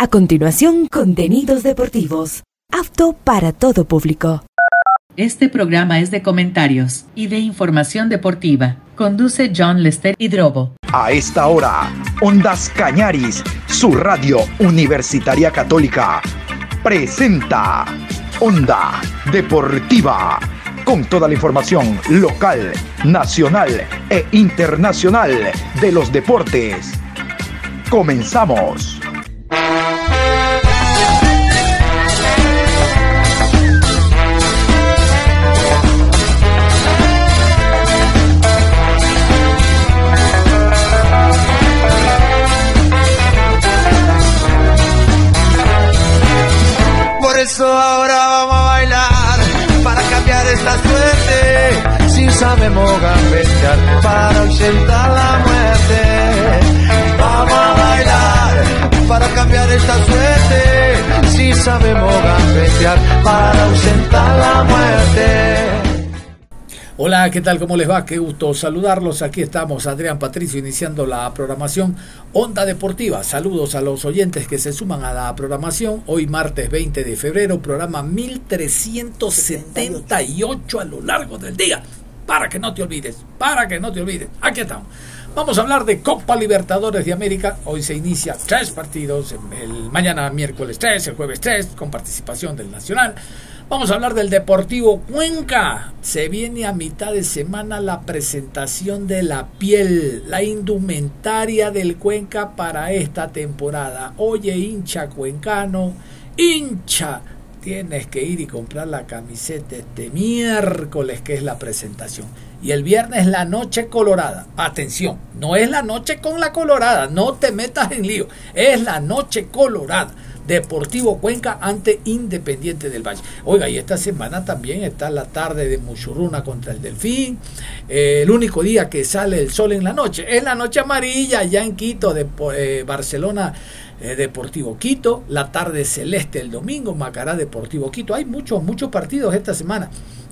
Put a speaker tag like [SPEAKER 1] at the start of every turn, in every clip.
[SPEAKER 1] A continuación, contenidos deportivos. Apto para todo público.
[SPEAKER 2] Este programa es de comentarios y de información deportiva. Conduce John Lester Hidrobo.
[SPEAKER 3] A esta hora, Ondas Cañaris, su radio universitaria católica, presenta Onda Deportiva, con toda la información local, nacional e internacional de los deportes. Comenzamos.
[SPEAKER 4] Eso ahora vamos a bailar para cambiar esta suerte. Si sabemos gambetear para ausentar la muerte. Para cambiar esta suerte. Si sabemos gambetear para ausentar la muerte.
[SPEAKER 5] Hola, ¿qué tal? ¿Cómo les va? Qué gusto saludarlos. Aquí estamos, Adrián Patricio, iniciando la programación Onda Deportiva. Saludos a los oyentes que se suman a la programación. Hoy martes 20 de febrero, programa 1378 a lo largo del día. Para que no te olvides, para que no te olvides. Aquí estamos. Vamos a hablar de Copa Libertadores de América. Hoy se inicia tres partidos. El mañana miércoles 3, el jueves 3, con participación del Nacional. Vamos a hablar del Deportivo Cuenca. Se viene a mitad de semana la presentación de la piel, la indumentaria del Cuenca para esta temporada. Oye, hincha cuencano, hincha, tienes que ir y comprar la camiseta este miércoles que es la presentación. Y el viernes la noche colorada. Atención, no es la noche con la colorada, no te metas en lío, es la noche colorada Deportivo Cuenca ante Independiente del Valle. Oiga, y esta semana también está la tarde de Muchurruna contra el Delfín. Eh, el único día que sale el sol en la noche es la noche amarilla ya en Quito, de eh, Barcelona. Eh, Deportivo Quito, la tarde celeste el domingo, Macará Deportivo Quito. Hay muchos, muchos partidos esta semana.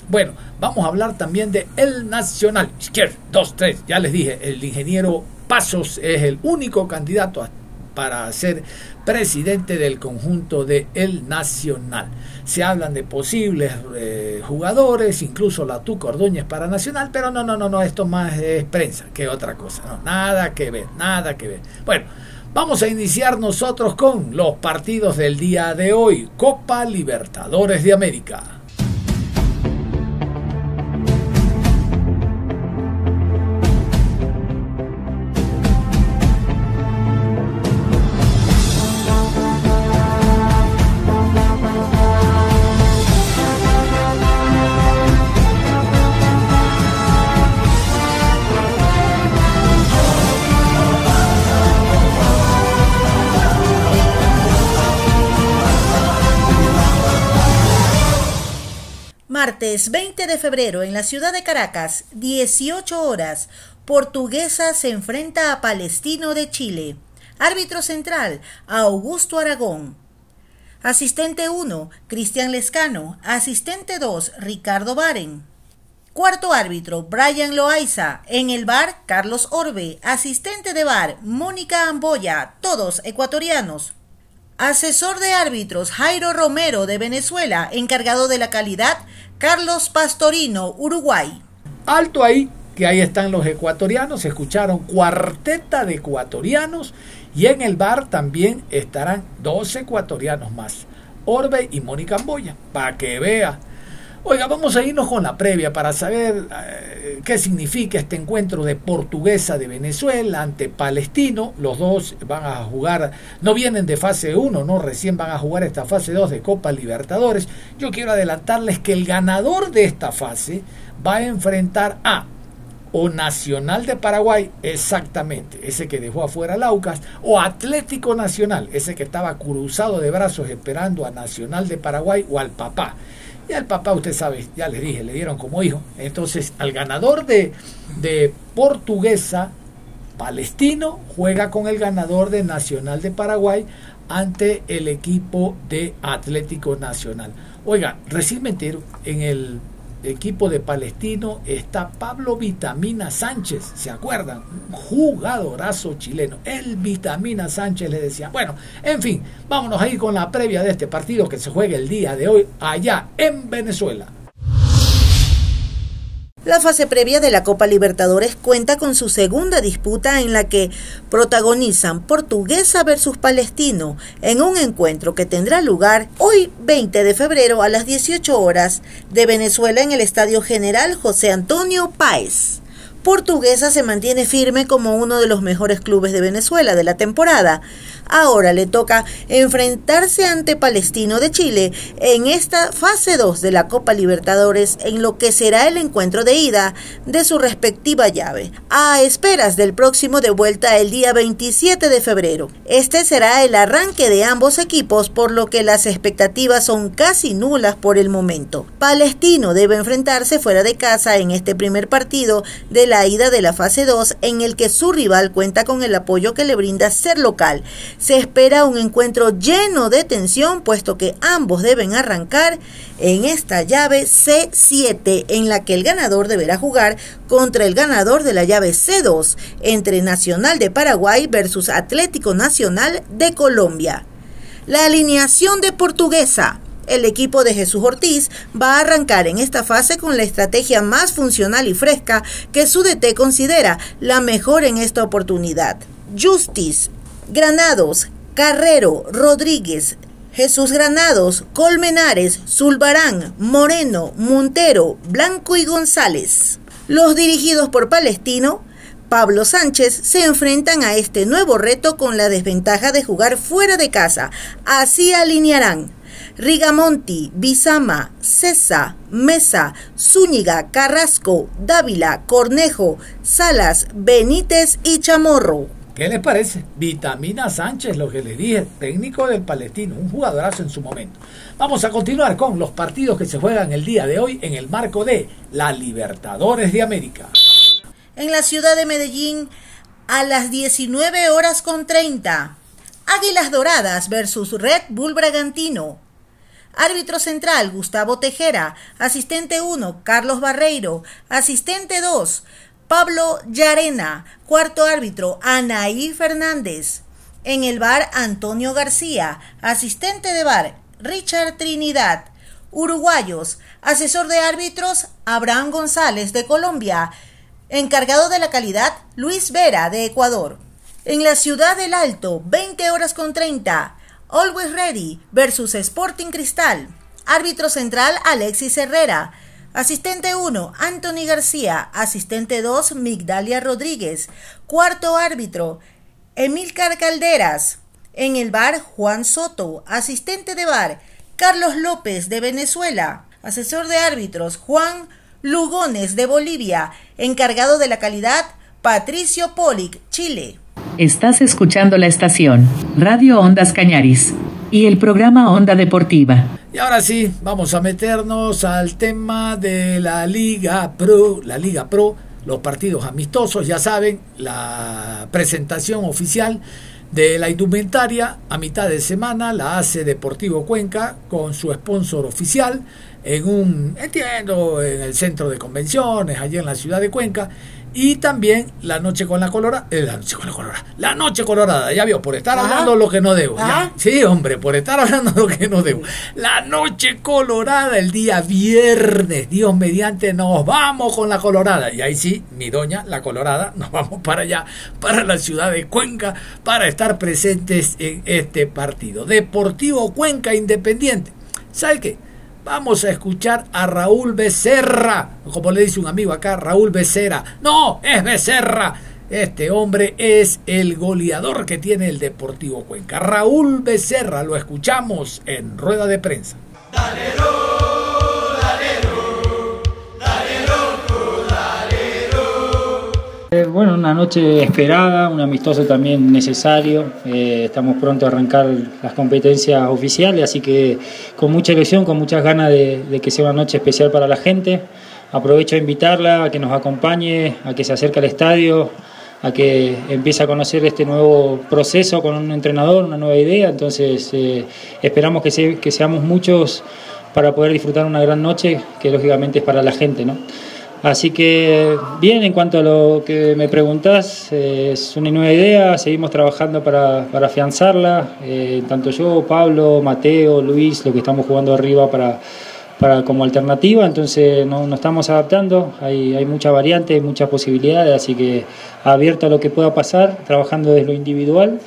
[SPEAKER 5] Bueno, vamos a hablar también de El Nacional. Izquierda, dos, tres, ya les dije, el ingeniero Pasos es el único candidato para ser presidente del conjunto de El Nacional. Se hablan de posibles eh, jugadores, incluso la Tuca Ordóñez para Nacional, pero no, no, no, no, esto más es prensa que otra cosa, nada que ver, nada que ver. Bueno, vamos a iniciar nosotros con los partidos del día de hoy, Copa Libertadores de América.
[SPEAKER 6] Martes 20 de febrero en la ciudad de Caracas, 18 horas, Portuguesa se enfrenta a Palestino de Chile. Árbitro central, Augusto Aragón. Asistente 1, Cristian Lescano. Asistente 2, Ricardo Baren. Cuarto árbitro, Brian Loaiza. En el bar, Carlos Orbe. Asistente de bar, Mónica Amboya. Todos ecuatorianos. Asesor de árbitros, Jairo Romero de Venezuela. Encargado de la calidad, Carlos Pastorino, Uruguay.
[SPEAKER 5] Alto ahí, que ahí están los ecuatorianos, escucharon cuarteta de ecuatorianos y en el bar también estarán dos ecuatorianos más, Orbe y Mónica Amboya, para que vea Oiga, vamos a irnos con la previa para saber eh, qué significa este encuentro de Portuguesa de Venezuela ante Palestino. Los dos van a jugar, no vienen de fase 1, no, recién van a jugar esta fase 2 de Copa Libertadores. Yo quiero adelantarles que el ganador de esta fase va a enfrentar a o Nacional de Paraguay, exactamente, ese que dejó afuera Laucas, o Atlético Nacional, ese que estaba cruzado de brazos esperando a Nacional de Paraguay o al papá. Y al papá, usted sabe, ya les dije, le dieron como hijo. Entonces, al ganador de, de Portuguesa, Palestino, juega con el ganador de Nacional de Paraguay ante el equipo de Atlético Nacional. Oiga, recién me en el equipo de Palestino, está Pablo Vitamina Sánchez, ¿se acuerdan? Un jugadorazo chileno. El Vitamina Sánchez le decía. Bueno, en fin, vámonos ahí con la previa de este partido que se juega el día de hoy allá en Venezuela.
[SPEAKER 6] La fase previa de la Copa Libertadores cuenta con su segunda disputa en la que protagonizan Portuguesa versus Palestino en un encuentro que tendrá lugar hoy 20 de febrero a las 18 horas de Venezuela en el Estadio General José Antonio Páez. Portuguesa se mantiene firme como uno de los mejores clubes de Venezuela de la temporada, Ahora le toca enfrentarse ante Palestino de Chile en esta fase 2 de la Copa Libertadores en lo que será el encuentro de ida de su respectiva llave, a esperas del próximo de vuelta el día 27 de febrero. Este será el arranque de ambos equipos por lo que las expectativas son casi nulas por el momento. Palestino debe enfrentarse fuera de casa en este primer partido de la ida de la fase 2 en el que su rival cuenta con el apoyo que le brinda ser local se espera un encuentro lleno de tensión, puesto que ambos deben arrancar en esta llave C7, en la que el ganador deberá jugar contra el ganador de la llave C2, entre Nacional de Paraguay versus Atlético Nacional de Colombia. La alineación de Portuguesa. El equipo de Jesús Ortiz va a arrancar en esta fase con la estrategia más funcional y fresca que su DT considera la mejor en esta oportunidad. Justice, Granados, Carrero, Rodríguez, Jesús Granados, Colmenares, Zulbarán, Moreno, Montero, Blanco y González. Los dirigidos por Palestino, Pablo Sánchez, se enfrentan a este nuevo reto con la desventaja de jugar fuera de casa. Así alinearán Rigamonti, Bizama, Cesa, Mesa, Zúñiga, Carrasco, Dávila, Cornejo, Salas, Benítez y Chamorro.
[SPEAKER 5] ¿Qué les parece? Vitamina Sánchez, lo que les dije, técnico del Palestino, un jugadorazo en su momento. Vamos a continuar con los partidos que se juegan el día de hoy en el marco de la Libertadores de América.
[SPEAKER 6] En la ciudad de Medellín, a las 19 horas con 30, Águilas Doradas versus Red Bull Bragantino. Árbitro central, Gustavo Tejera. Asistente 1, Carlos Barreiro. Asistente 2, Pablo Yarena, cuarto árbitro, Anaí Fernández. En el bar, Antonio García, asistente de bar, Richard Trinidad. Uruguayos, asesor de árbitros, Abraham González de Colombia. Encargado de la calidad, Luis Vera de Ecuador. En la ciudad del Alto, 20 horas con 30. Always Ready versus Sporting Cristal. Árbitro central, Alexis Herrera. Asistente 1, Anthony García. Asistente 2, Migdalia Rodríguez. Cuarto árbitro, Emilcar Calderas. En el bar, Juan Soto. Asistente de bar, Carlos López de Venezuela. Asesor de árbitros, Juan Lugones de Bolivia. Encargado de la calidad, Patricio Polic, Chile.
[SPEAKER 2] Estás escuchando la estación Radio Ondas Cañaris y el programa Onda Deportiva.
[SPEAKER 5] Y ahora sí, vamos a meternos al tema de la Liga Pro, la Liga Pro, los partidos amistosos, ya saben, la presentación oficial de la indumentaria a mitad de semana la hace Deportivo Cuenca con su sponsor oficial en un, entiendo, en el centro de convenciones, allí en la ciudad de Cuenca. Y también La Noche con la Colorada. Eh, la Noche con la Colorada. La Noche Colorada, ya vio, por estar hablando lo que no debo. Sí, hombre, por estar hablando lo que no debo. La Noche Colorada, el día viernes, Dios mediante, nos vamos con la Colorada. Y ahí sí, mi doña, la Colorada, nos vamos para allá, para la ciudad de Cuenca, para estar presentes en este partido. Deportivo Cuenca Independiente. ¿Sabe qué? Vamos a escuchar a Raúl Becerra, como le dice un amigo acá, Raúl Becerra. No, es Becerra. Este hombre es el goleador que tiene el Deportivo Cuenca. Raúl Becerra, lo escuchamos en rueda de prensa.
[SPEAKER 7] Eh, bueno, una noche esperada, un amistoso también necesario. Eh, estamos pronto a arrancar las competencias oficiales, así que con mucha ilusión, con muchas ganas de, que sea una noche especial para la gente. Aprovecho a invitarla a que nos acompañe, a que se acerque al estadio, a que empiece a conocer este nuevo proceso con un entrenador, una nueva idea. Entonces, eh, esperamos que, que seamos muchos para poder disfrutar una gran noche que lógicamente es para la gente. ¿no? Así que bien, en cuanto a lo que me preguntás, eh, es una nueva idea, seguimos trabajando para, para afianzarla, eh, tanto yo, Pablo, Mateo, Luis, lo que estamos jugando arriba para, para como alternativa, entonces nos no estamos adaptando, hay, hay muchas variantes, muchas posibilidades, así que abierto a lo que pueda pasar, trabajando desde lo individual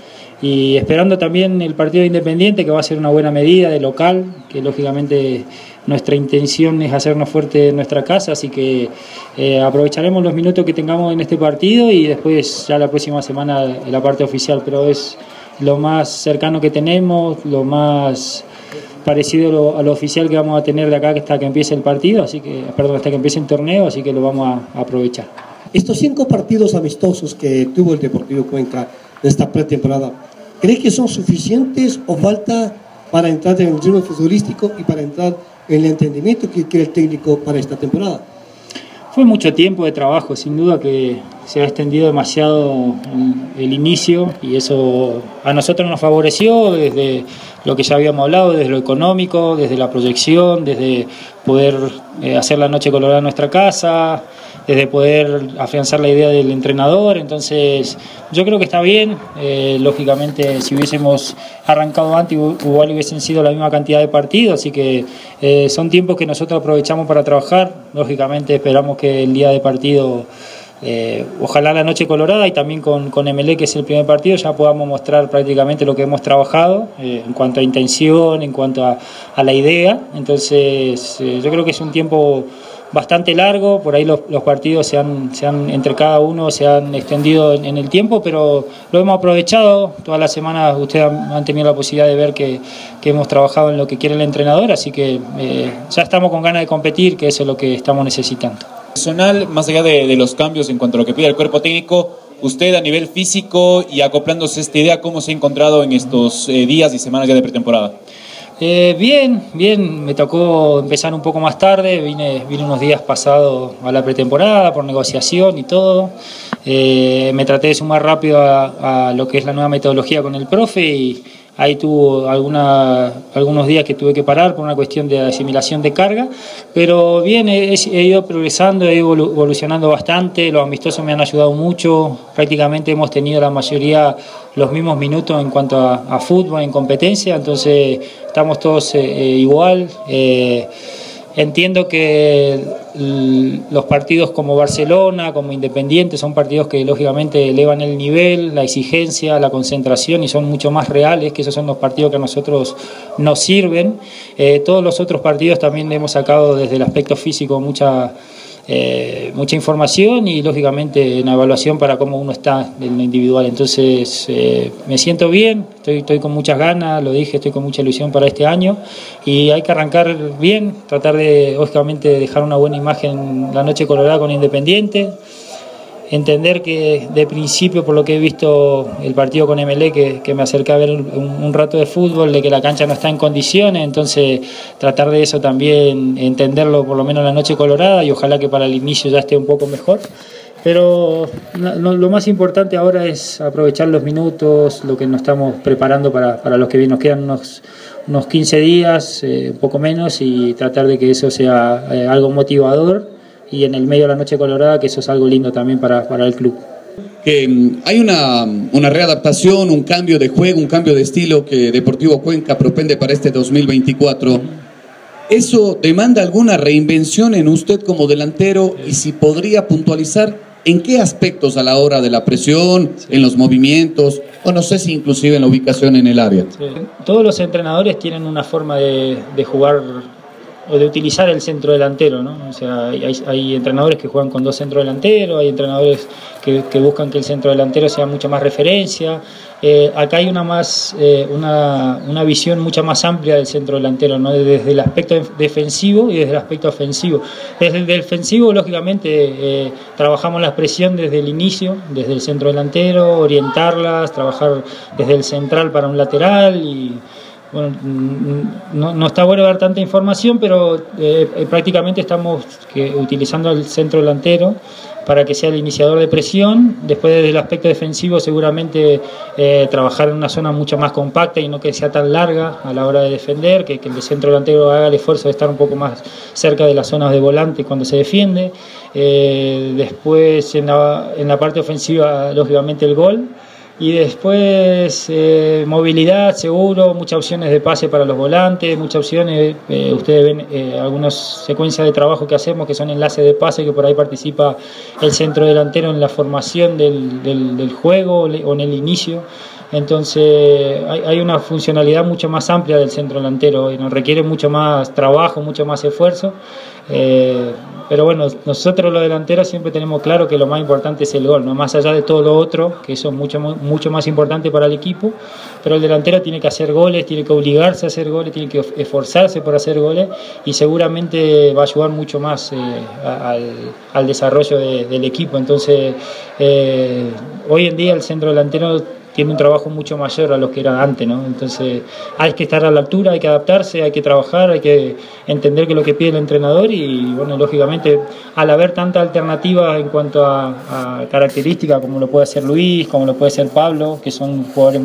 [SPEAKER 7] y esperando también el partido independiente, que va a ser una buena medida de local, que lógicamente nuestra intención es hacernos fuerte en nuestra casa, así que eh, aprovecharemos los minutos que tengamos en este partido y después ya la próxima semana la parte oficial, pero es lo más cercano que tenemos, lo más parecido a lo, a lo, oficial que vamos a tener de acá hasta que empiece el partido, así que, perdón, hasta que empiece el torneo, así que lo vamos a, a aprovechar.
[SPEAKER 8] Estos cinco partidos amistosos que tuvo el Deportivo Cuenca de esta pretemporada, ¿Crees que son suficientes o falta para entrar en el ritmo futbolístico y para entrar en el entendimiento que quiere el técnico para esta temporada?
[SPEAKER 7] Fue mucho tiempo de trabajo, sin duda que se ha extendido demasiado el inicio y eso a nosotros nos favoreció desde lo que ya habíamos hablado, desde lo económico, desde la proyección, desde poder eh, hacer la noche colorada en nuestra casa, desde poder afianzar la idea del entrenador. Entonces, yo creo que está bien. Eh, lógicamente, si hubiésemos arrancado antes, igual hubiesen sido la misma cantidad de partidos. Así que eh, son tiempos que nosotros aprovechamos para trabajar. Lógicamente, esperamos que el día de partido. Eh, ojalá la noche colorada y también con, con MLE, que es el primer partido, ya podamos mostrar prácticamente lo que hemos trabajado en cuanto a intención, en cuanto a, la idea. Entonces, yo creo que es un tiempo bastante largo, por ahí los, los, partidos se han, se han, entre cada uno se han extendido en, en, el tiempo, pero lo hemos aprovechado, todas las semanas ustedes han, han tenido la posibilidad de ver que, que, hemos trabajado en lo que quiere el entrenador, así que eh, ya estamos con ganas de competir, que eso es lo que estamos necesitando.
[SPEAKER 9] Personal, más allá de, de los cambios en cuanto a lo que pide el cuerpo técnico, usted a nivel físico y acoplándose a esta idea, ¿cómo se ha encontrado en estos eh, días y semanas ya de pretemporada?
[SPEAKER 7] Eh, bien, bien, me tocó empezar un poco más tarde, vine, vine unos días pasados a la pretemporada por negociación y todo. Eh, me traté de sumar rápido a, a, lo que es la nueva metodología con el profe y ahí tuvo alguna, algunos días que tuve que parar por una cuestión de asimilación de carga, pero bien, he, ido progresando, he ido evolucionando bastante, los amistosos me han ayudado mucho, prácticamente hemos tenido la mayoría los mismos minutos en cuanto a, a fútbol, en competencia, entonces estamos todos eh, eh, igual. Eh, entiendo que los partidos como Barcelona, como Independiente, son partidos que lógicamente elevan el nivel, la exigencia, la concentración y son mucho más reales, que esos son los partidos que a nosotros nos sirven. Eh, todos los otros partidos también hemos sacado desde el aspecto físico mucha eh, mucha información y lógicamente una evaluación para cómo uno está en lo individual. Entonces eh, me siento bien, estoy, estoy con muchas ganas, lo dije, estoy con mucha ilusión para este año y hay que arrancar bien, tratar de lógicamente dejar una buena imagen la noche colorada con Independiente entender que de principio, por lo que he visto el partido con MLE, que, que me acerqué a ver un, rato de fútbol, de que la cancha no está en condiciones, entonces tratar de eso también, entenderlo por lo menos la noche colorada y ojalá que para el inicio ya esté un poco mejor. Pero no, lo más importante ahora es aprovechar los minutos, lo que nos estamos preparando para, para los que nos quedan unos, unos 15 días, eh, poco menos, y tratar de que eso sea eh, algo motivador y en el medio de la noche colorada, que eso es algo lindo también para, para el club.
[SPEAKER 9] Que um, hay una, una, readaptación, un cambio de juego, un cambio de estilo que Deportivo Cuenca propende para este 2024. ¿Eso demanda alguna reinvención en usted como delantero y si podría puntualizar en qué aspectos a la hora de la presión, en los movimientos, o no sé si inclusive en la ubicación en el área?
[SPEAKER 7] Sí. Todos los entrenadores tienen una forma de, de jugar o de utilizar el centro delantero, ¿no? O sea, hay, hay, entrenadores que juegan con dos centros delanteros, hay entrenadores que, buscan que el centro delantero sea mucha más referencia. Eh, acá hay una, más, eh, una, una, visión mucha más amplia del centro delantero, ¿no? desde el aspecto defensivo y desde el aspecto ofensivo. Desde el defensivo, lógicamente, eh, trabajamos la presión desde el inicio, desde el centro delantero, orientarlas, trabajar desde el central para un lateral y bueno, no, está bueno dar tanta información, pero eh, prácticamente estamos que, utilizando el centro delantero para que sea el iniciador de presión. Después desde el aspecto defensivo seguramente eh, trabajar en una zona mucho más compacta y no que sea tan larga a la hora de defender, que, el centro delantero haga el esfuerzo de estar un poco más cerca de las zonas de volante cuando se defiende. Eh, después en la, en la parte ofensiva, lógicamente el gol. Y después eh, movilidad, seguro, muchas opciones de pase para los volantes, muchas opciones, eh, ustedes ven eh, algunas secuencias de trabajo que hacemos que son enlaces de pase, que por ahí participa el centro delantero en la formación del, del, del juego o en el inicio. Entonces hay, hay, una funcionalidad mucho más amplia del centro delantero y nos requiere mucho más trabajo, mucho más esfuerzo. Eh, pero bueno, nosotros los delanteros siempre tenemos claro que lo más importante es el gol, no más allá de todo lo otro, que eso es mucho, mucho más importante para el equipo, pero el delantero tiene que hacer goles, tiene que obligarse a hacer goles, tiene que esforzarse por hacer goles y seguramente va a ayudar mucho más eh, al, desarrollo de, del equipo. Entonces, eh, hoy en día el centro delantero tiene un trabajo mucho mayor a lo que era antes, ¿no? Entonces hay que estar a la altura, hay que adaptarse, hay que trabajar, hay que entender que lo que pide el entrenador y, bueno, lógicamente al haber tanta alternativa en cuanto a, a características como lo puede hacer Luis, como lo puede ser Pablo, que son jugadores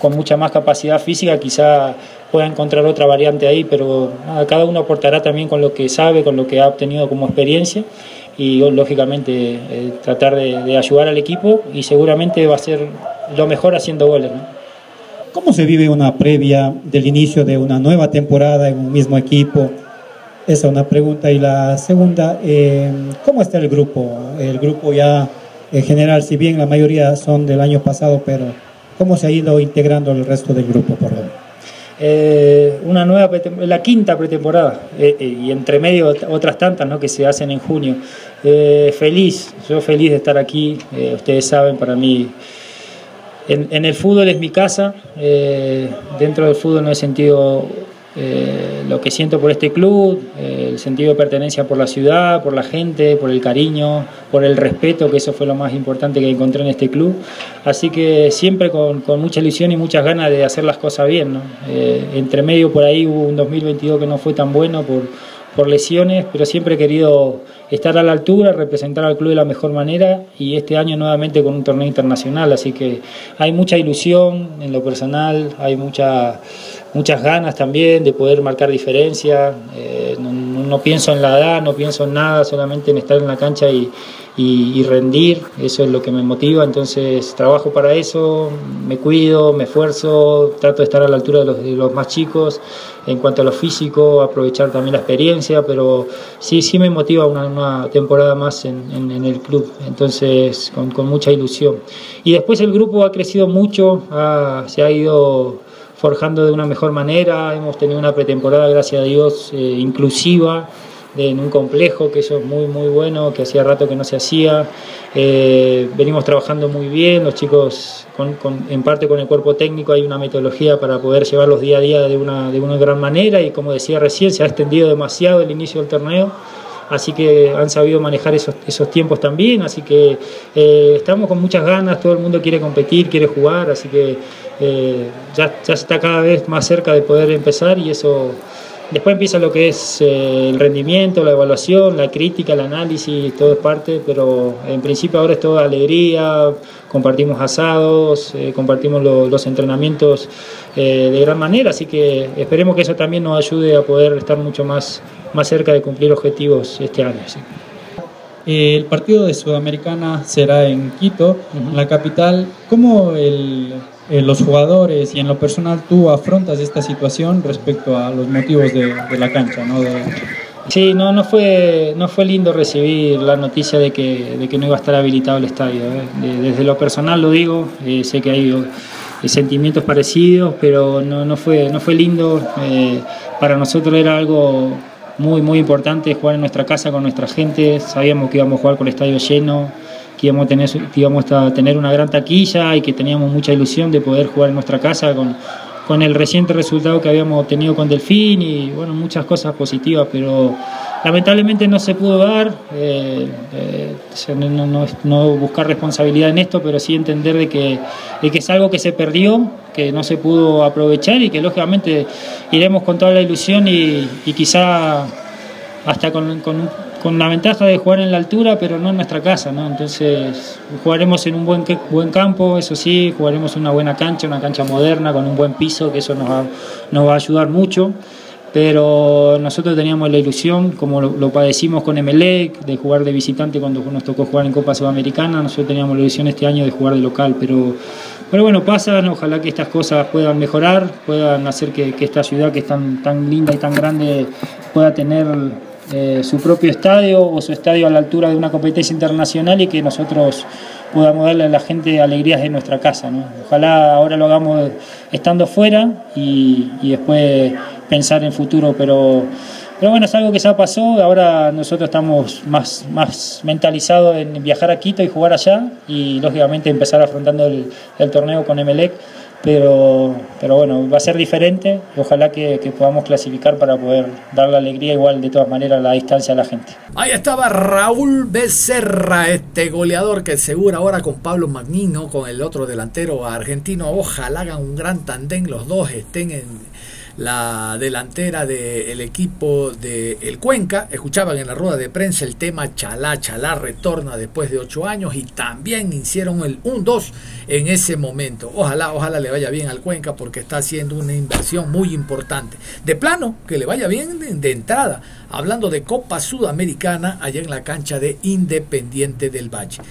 [SPEAKER 7] con mucha más capacidad física, quizá pueda encontrar otra variante ahí, pero nada, cada uno aportará también con lo que sabe, con lo que ha obtenido como experiencia y lógicamente eh, tratar de, de, ayudar al equipo y seguramente va a ser lo mejor haciendo goles. ¿no?
[SPEAKER 10] ¿Cómo se vive una previa del inicio de una nueva temporada en un mismo equipo? Esa es una pregunta. Y la segunda, eh, ¿cómo está el grupo? El grupo ya en general, si bien la mayoría son del año pasado, pero ¿cómo se ha ido integrando el resto del grupo, por menos?
[SPEAKER 7] Eh, una nueva la quinta pretemporada eh, eh, y entre medio otras tantas ¿no? que se hacen en junio. Eh, feliz, yo feliz de estar aquí. ustedes saben, para mí en, el fútbol es mi casa. dentro del fútbol no he sentido eh, lo que siento por este club, eh, el sentido de pertenencia por la ciudad, por la gente, por el cariño, por el respeto, que eso fue lo más importante que encontré en este club. Así que siempre con, mucha ilusión y muchas ganas de hacer las cosas bien. Eh, entre medio por ahí hubo un 2022 que no fue tan bueno por, por lesiones, pero siempre he querido estar a la altura, representar al club de la mejor manera y este año nuevamente con un torneo internacional, así que hay mucha ilusión en lo personal, hay mucha muchas ganas también de poder marcar diferencia. Eh, no, pienso en la edad, no pienso en nada, solamente en estar en la cancha y, rendir. Eso es lo que me motiva. Entonces trabajo para eso, me cuido, me esfuerzo, trato de estar a la altura de los, más chicos en cuanto a lo físico, aprovechar también la experiencia, pero sí, sí me motiva una, temporada más en, el club. Entonces con, con, mucha ilusión. Y después el grupo ha crecido mucho, ha, se ha ido forjando de una mejor manera. Hemos tenido una pretemporada, gracias a Dios, eh, inclusiva, en un complejo, que eso es muy, muy bueno, que hacía rato que no se hacía. Eh, venimos trabajando muy bien, los chicos, con, con, en parte con el cuerpo técnico, hay una metodología para poder llevarlos día a día de una, de una gran manera y como decía recién, se ha extendido demasiado el inicio del torneo así que han sabido manejar esos, esos tiempos también, así que eh, estamos con muchas ganas, todo el mundo quiere competir, quiere jugar, así que eh, ya, ya está cada vez más cerca de poder empezar y eso Después empieza lo que es eh, el rendimiento, la evaluación, la crítica, el análisis, todo es parte, pero en principio ahora es toda alegría, compartimos asados, compartimos lo, los entrenamientos de gran manera, así que esperemos que eso también nos ayude a poder estar mucho más, más cerca de cumplir objetivos este año.
[SPEAKER 11] El partido de Sudamericana será en Quito, uh -huh. la capital. ¿Cómo el, eh, los jugadores y en lo personal tú afrontas esta situación respecto a los motivos de, de la cancha? ¿no? De...
[SPEAKER 7] Sí, no, no, fue, no fue lindo recibir la noticia de que, de que no iba a estar habilitado el estadio. ¿eh? De, desde lo personal lo digo, eh, sé que hay eh, sentimientos parecidos, pero no, no, fue, no fue lindo. Eh, para nosotros era algo muy, muy importante jugar en nuestra casa con nuestra gente. Sabíamos que íbamos a jugar con el estadio lleno, que íbamos a tener, que íbamos a tener una gran taquilla y que teníamos mucha ilusión de poder jugar en nuestra casa con, con el reciente resultado que habíamos obtenido con Delfín y bueno, muchas cosas positivas, pero lamentablemente no se pudo dar. Eh, eh, no, buscar responsabilidad en esto, pero sí entender de que, es algo que se perdió, que no se pudo aprovechar y que lógicamente iremos con toda la ilusión y, quizá hasta con, la ventaja de jugar en la altura, pero no en nuestra casa, ¿no? Entonces jugaremos en un buen, buen campo, eso sí, jugaremos en una buena cancha, una cancha moderna, con un buen piso, que eso nos va, nos va a ayudar mucho. Pero nosotros teníamos la ilusión, como lo, padecimos con Emelec, de jugar de visitante cuando nos tocó jugar en Copa Sudamericana, nosotros teníamos la ilusión este año de jugar de local, pero, pero bueno, pasan, ojalá que estas cosas puedan mejorar, puedan hacer que, esta ciudad que es tan, tan linda y tan grande pueda tener eh, su propio estadio o su estadio a la altura de una competencia internacional y que nosotros podamos darle a la gente alegrías de nuestra casa. Ojalá ahora lo hagamos estando fuera y, después pensar en futuro, pero, pero bueno, es algo que ya pasó, ahora nosotros estamos más, más mentalizados en viajar a Quito y jugar allá y lógicamente empezar afrontando el, el torneo con Emelec pero, pero bueno, va a ser diferente. Ojalá que, podamos clasificar para poder dar la alegría igual de todas maneras la distancia a la gente.
[SPEAKER 5] Ahí estaba Raúl Becerra, este goleador que seguro ahora con Pablo Magnino, con el otro delantero argentino. Ojalá hagan un gran tandem, los dos estén en la delantera del equipo de El Cuenca. Escuchaban en la rueda de prensa el tema Chalá, Chalá retorna después de ocho años y también hicieron el 1-2 en ese momento. Ojalá, ojalá le vaya bien al Cuenca porque está haciendo una inversión muy importante. De plano, que le vaya bien de entrada. Hablando de Copa Sudamericana allá en la cancha de Independiente del Valle.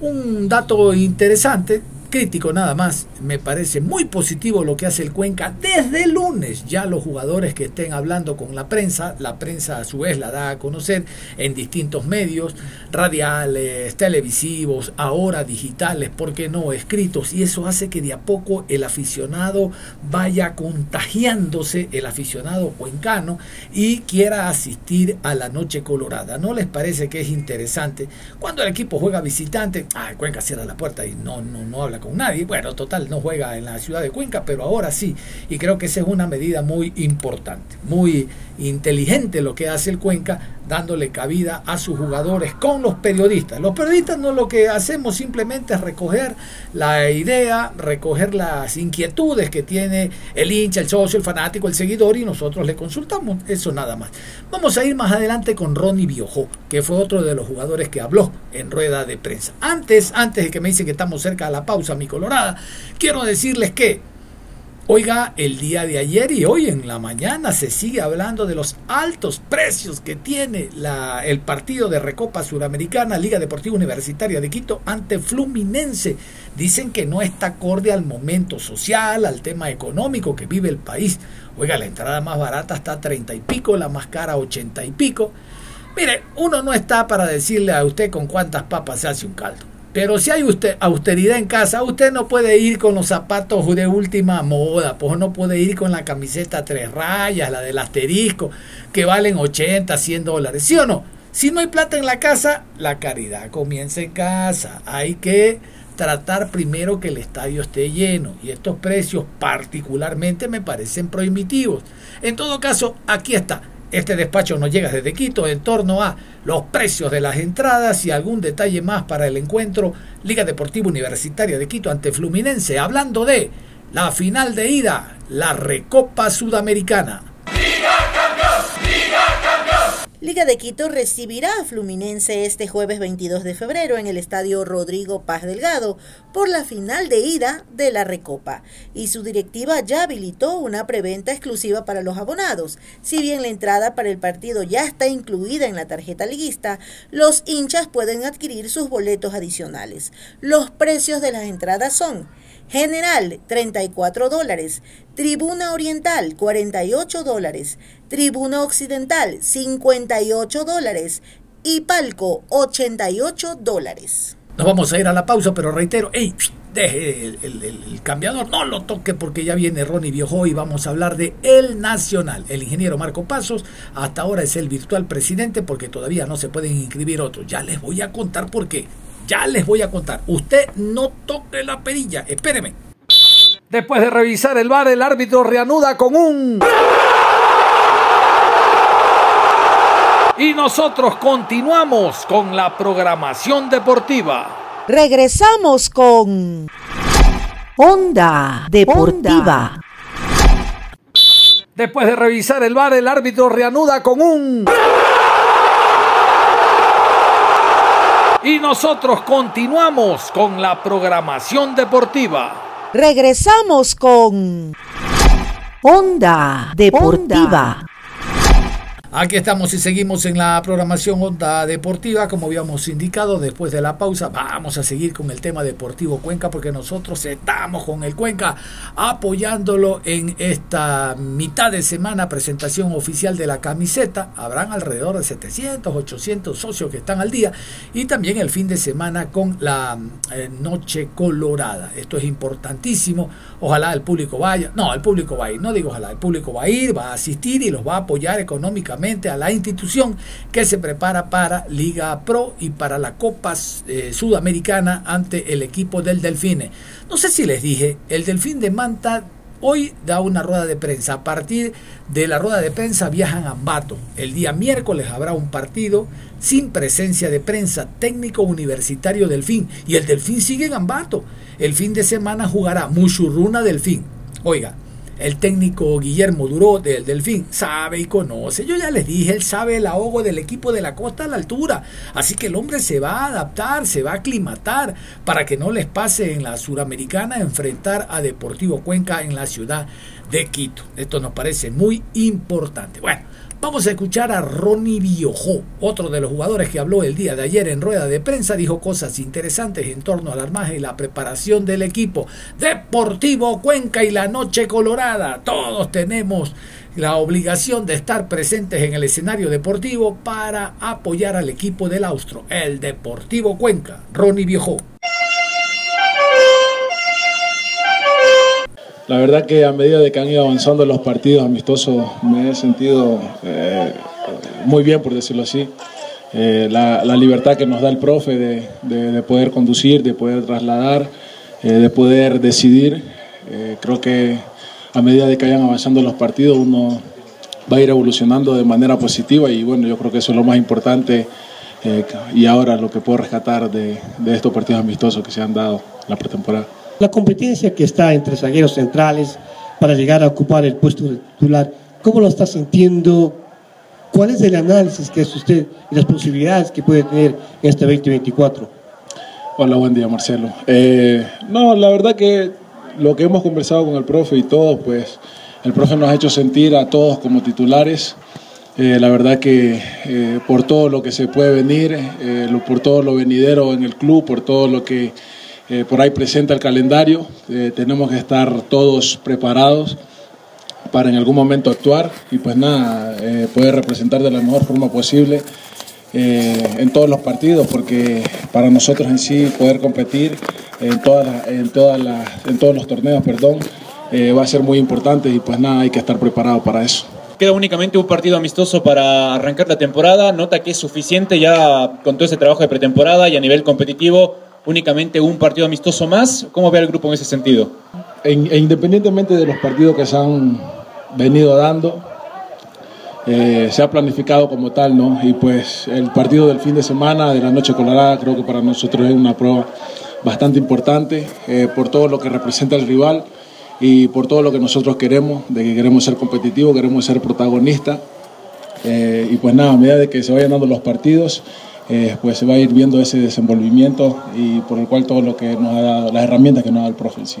[SPEAKER 5] Un dato interesante, crítico nada más. Me parece muy positivo lo que hace el Cuenca desde lunes. Ya los jugadores que estén hablando con la prensa, la prensa a su vez la da a conocer en distintos medios, radiales, televisivos, ahora digitales, ¿por qué no? Escritos. Y eso hace que de a poco el aficionado vaya contagiándose, el aficionado cuencano, y quiera asistir a la Noche Colorada. ¿No les parece que es interesante? Cuando el equipo juega visitante, ah, Cuenca cierra la puerta y no, no, no habla con nadie. Bueno, total, no juega en la ciudad de Cuenca, pero ahora sí. Y creo que esa es una medida muy importante, muy inteligente lo que hace el Cuenca, dándole cabida a sus jugadores con los periodistas. Los periodistas no lo que hacemos simplemente es recoger la idea, recoger las inquietudes que tiene el hincha, el socio, el fanático, el seguidor y nosotros le consultamos. Eso nada más. Vamos a ir más adelante con Ronnie Biojo, que fue otro de los jugadores que habló en rueda de prensa. Antes, antes de que me dice que estamos cerca de la pausa, mi colorada, quiero decirles que Oiga, el día de ayer y hoy en la mañana se sigue hablando de los altos precios que tiene la, el partido de Recopa Suramericana, Liga Deportiva Universitaria de Quito ante Fluminense. Dicen que no está acorde al momento social, al tema económico que vive el país. Oiga, la entrada más barata está a 30 y pico, la más cara a 80 y pico. Mire, uno no está para decirle a usted con cuántas papas se hace un caldo. Pero si hay usted austeridad en casa, usted no puede ir con los zapatos de última moda, pues no puede ir con la camiseta tres rayas, la del asterisco, que valen 80, 100 dólares, ¿sí o no? Si no hay plata en la casa, la caridad comienza en casa. Hay que tratar primero que el estadio esté lleno y estos precios particularmente me parecen prohibitivos. En todo caso, aquí está este despacho nos llega desde Quito en torno a los precios de las entradas y algún detalle más para el encuentro Liga Deportiva Universitaria de Quito ante Fluminense, hablando de la final de ida, la Recopa Sudamericana.
[SPEAKER 6] Liga de Quito recibirá a Fluminense este jueves 22 de febrero en el estadio Rodrigo Paz Delgado por la final de ida de la Recopa y su directiva ya habilitó una preventa exclusiva para los abonados. Si bien la entrada para el partido ya está incluida en la tarjeta liguista, los hinchas pueden adquirir sus boletos adicionales. Los precios de las entradas son General 34 dólares, Tribuna Oriental 48 dólares, Tribuna Occidental 58 dólares y Palco 88 dólares.
[SPEAKER 5] Nos vamos a ir a la pausa, pero reitero, ¡ey! Deje el, cambiador, no lo toque porque ya viene Ronnie Viejo y vamos a hablar de El Nacional. El ingeniero Marco Pasos hasta ahora es el virtual presidente porque todavía no se pueden inscribir otros. Ya les voy a contar por qué. Ya les voy a contar. Usted no toque la perilla, espéreme. Después de revisar el bar, el árbitro reanuda con un... Y nosotros continuamos con la programación deportiva.
[SPEAKER 1] Regresamos con Onda Deportiva.
[SPEAKER 5] Después de revisar el bar, el árbitro reanuda con un... Y nosotros continuamos con la programación deportiva.
[SPEAKER 1] Regresamos con Onda Deportiva.
[SPEAKER 5] Aquí estamos y seguimos en la programación Onda Deportiva, como habíamos indicado después de la pausa. Vamos a seguir con el tema Deportivo Cuenca porque nosotros estamos con el Cuenca apoyándolo en esta mitad de semana presentación oficial de la camiseta. Habrán alrededor de 700, 800 socios que están al día y también el fin de semana con la eh, Noche Colorada. Esto es importantísimo. Ojalá el público vaya. No, el público va a ir. No digo ojalá, el público va a ir, va a asistir y los va a apoyar económicamente a la institución que se prepara para Liga Pro y para la Copa eh, Sudamericana ante el equipo del Delfine. No sé si les dije, el Delfín de Manta hoy da una rueda de prensa. A partir de la rueda de prensa viajan a Ambato. El día miércoles habrá un partido sin presencia de prensa técnico universitario Delfín y el Delfín sigue en Ambato. El fin de semana jugará Mushurruna Delfín. Oiga, el técnico Guillermo Duró del Delfín sabe y conoce. Yo ya les dije, él sabe el ahogo del equipo de la costa a la altura. Así que el hombre se va a adaptar, se va a aclimatar para que no les pase en la suramericana enfrentar a Deportivo Cuenca en la ciudad de Quito. Esto nos parece muy importante. Bueno. Vamos a escuchar a Ronnie Biojó, otro de los jugadores que habló el día de ayer en rueda de prensa, dijo cosas interesantes en torno al armaje y la preparación del equipo. Deportivo Cuenca y la Noche Colorada, todos tenemos la obligación de estar presentes en el escenario deportivo para apoyar al equipo del Austro, el Deportivo Cuenca. Ronnie Biojó.
[SPEAKER 12] La verdad que a medida de que han ido avanzando los partidos amistosos me he sentido eh, muy bien, por decirlo así. Eh, la, libertad que nos da el profe de, poder conducir, de poder trasladar, eh, de poder decidir. creo que a medida de que vayan avanzando los partidos uno va a ir evolucionando de manera positiva y bueno, yo creo que eso es lo más importante y ahora lo que puedo rescatar de, de estos partidos amistosos que se han dado en la pretemporada
[SPEAKER 8] la competencia que está entre zagueros centrales para llegar a ocupar el puesto titular, ¿cómo lo está sintiendo? ¿Cuál es el análisis que hace usted y las posibilidades que puede tener en este 2024?
[SPEAKER 12] Hola, buen día Marcelo. Eh, no, la verdad que lo que hemos conversado con el profe y todos, pues el profe nos ha hecho sentir a todos como titulares. Eh, la verdad que eh, por todo lo que se puede venir, por todo lo venidero en el club, por todo lo que eh, por ahí presenta el calendario, eh, tenemos que estar todos preparados para en algún momento actuar y pues nada, eh, poder representar de la mejor forma posible en todos los partidos, porque para nosotros en sí poder competir en, todas en, todas en todos los torneos, perdón, va a ser muy importante y pues nada, hay que estar preparado para eso.
[SPEAKER 13] Queda únicamente un partido amistoso para arrancar la temporada. Nota que es suficiente ya con todo ese trabajo de pretemporada y a nivel competitivo únicamente un partido amistoso más. ¿Cómo ve el grupo en ese sentido?
[SPEAKER 12] E independientemente de los partidos que se han venido dando, eh, se ha planificado como tal, ¿no? Y pues el partido del fin de semana, de la Noche Colorada, creo que para nosotros es una prueba bastante importante eh, por todo lo que representa el rival y por todo lo que nosotros queremos, de que queremos ser competitivos, queremos ser protagonistas. Eh, y pues nada, a medida de que se vayan dando los partidos, eh, pues se va a ir viendo ese desenvolvimiento y por el cual todo lo que nos ha dado, las herramientas que nos da el profe en sí.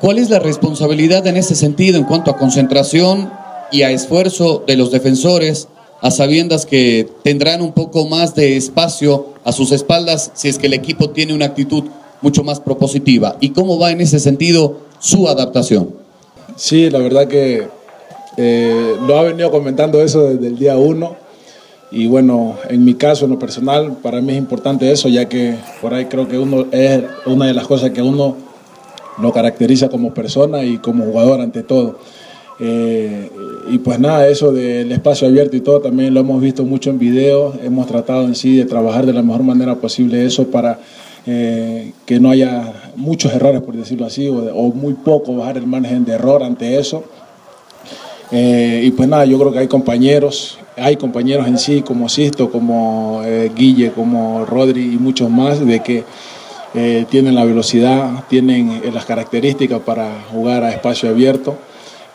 [SPEAKER 9] ¿Cuál es la responsabilidad en ese sentido en cuanto a concentración y a esfuerzo de los defensores, a sabiendas que tendrán un poco más de espacio a sus espaldas si es que el equipo tiene una actitud mucho más propositiva? ¿Y cómo va en ese sentido su adaptación?
[SPEAKER 12] Sí, la verdad que eh, lo ha venido comentando eso desde el día uno y bueno, en mi caso, en lo personal, para mí es importante eso, ya que por ahí creo que uno es una de las cosas que uno lo caracteriza como persona y como jugador ante todo. Eh, y pues nada, eso del espacio abierto y todo también lo hemos visto mucho en videos, hemos tratado en sí de trabajar de la mejor manera posible eso para eh, que no haya muchos errores, por decirlo así, o, muy poco bajar el margen de error ante eso. Eh, y pues nada, yo creo que hay compañeros, hay compañeros en sí, como Sisto, como eh, Guille, como Rodri y muchos más, de que eh, tienen la velocidad, tienen las características para jugar a espacio abierto.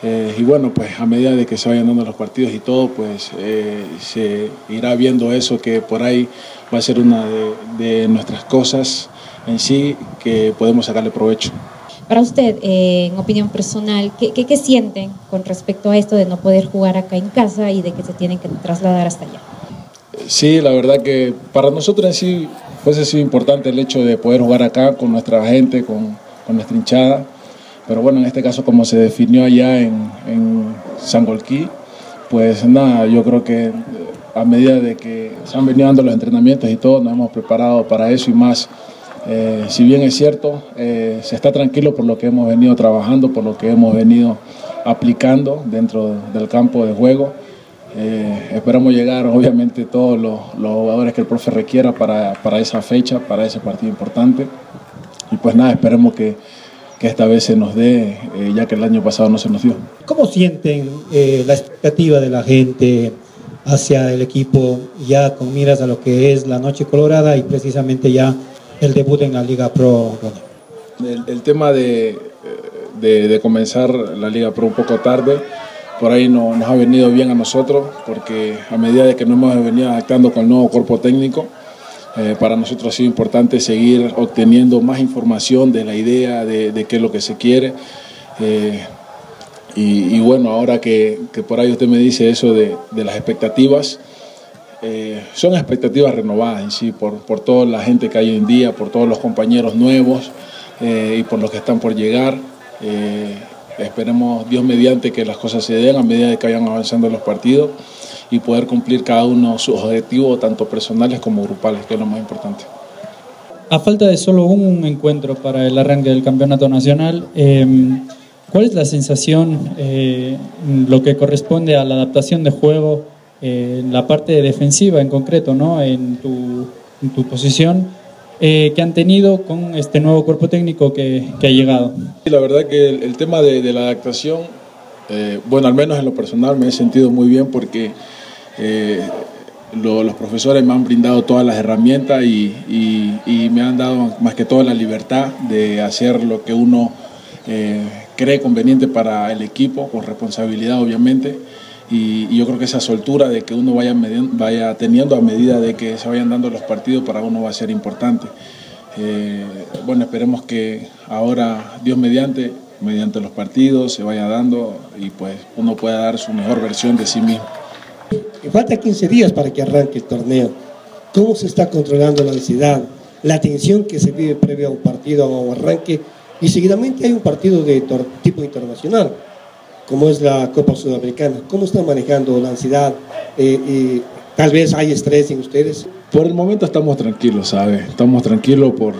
[SPEAKER 12] Eh, y bueno, pues a medida de que se vayan dando los partidos y todo, pues eh, se irá viendo eso que por ahí va a ser una de, nuestras cosas en sí que podemos sacarle provecho.
[SPEAKER 14] Para usted, eh, en opinión personal, ¿qué, ¿qué, sienten con respecto a esto de no poder jugar acá en casa y de que se tienen que trasladar hasta allá?
[SPEAKER 12] Sí, la verdad que para nosotros en sí pues ha sido importante el hecho de poder jugar acá con nuestra gente, con, con nuestra hinchada. Pero bueno, en este caso como se definió allá en, en Sangolquí, pues nada, yo creo que eh, a medida de que se han venido dando los entrenamientos y todo, nos hemos preparado para eso y más. Eh, si bien es cierto, eh, se está tranquilo por lo que hemos venido trabajando, por lo que hemos venido aplicando dentro del campo de juego. esperamos llegar, obviamente, todos los, jugadores que el profe requiera para, para esa fecha, para ese partido importante. Y pues nada, esperemos que, que esta vez se nos dé, eh, ya que el año pasado no se nos dio.
[SPEAKER 10] ¿Cómo sienten eh, la expectativa de la gente hacia el equipo ya con miras a lo que es la Noche Colorada y precisamente ya el debut en la Liga Pro?
[SPEAKER 12] El, tema de, de, comenzar la Liga Pro un poco tarde, por ahí no, nos ha venido bien a nosotros, porque a medida de que nos hemos venido adaptando con el nuevo cuerpo técnico, eh, para nosotros ha sido importante seguir obteniendo más información de la idea, de, qué es lo que se quiere. Eh, y, bueno, ahora que, por ahí usted me dice eso de, las expectativas, eh, son expectativas renovadas en sí, por, por, toda la gente que hay hoy en día, por todos los compañeros nuevos y por los que están por llegar. esperemos Dios mediante que las cosas se den a medida de que vayan avanzando los partidos y poder cumplir cada uno sus objetivos, tanto personales como grupales, que es lo más importante.
[SPEAKER 11] A falta de solo un encuentro para el arranque del campeonato nacional, em, ¿cuál es la sensación, eh, lo que corresponde a la adaptación de juego, eh, la parte defensiva en concreto, ¿no? en, tu, en tu posición? Eh, que han tenido con este nuevo cuerpo técnico que, que ha llegado.
[SPEAKER 12] La verdad que el, tema de, de, la adaptación, bueno, al menos en lo personal me he sentido muy bien porque eh, los profesores me han brindado todas las herramientas y, me han dado más que todo la libertad de hacer lo que uno eh, cree conveniente para el equipo, con responsabilidad obviamente. Y, yo creo que esa soltura de que uno vaya, vaya teniendo a medida de que se vayan dando los partidos para uno va a ser importante. Eh, bueno, esperemos que ahora, Dios mediante, mediante los partidos se vaya dando y pues uno pueda dar su mejor versión de sí mismo.
[SPEAKER 8] Falta 15 días para que arranque el torneo. ¿Cómo se está controlando la ansiedad, la tensión que se vive previo a un partido, un arranque? Y seguidamente hay un partido de tipo internacional, como es la Copa Sudamericana. ¿Cómo están manejando la ansiedad? Eh, tal vez hay estrés en ustedes.
[SPEAKER 12] Por el momento estamos tranquilos, ¿sabe? Estamos tranquilos por,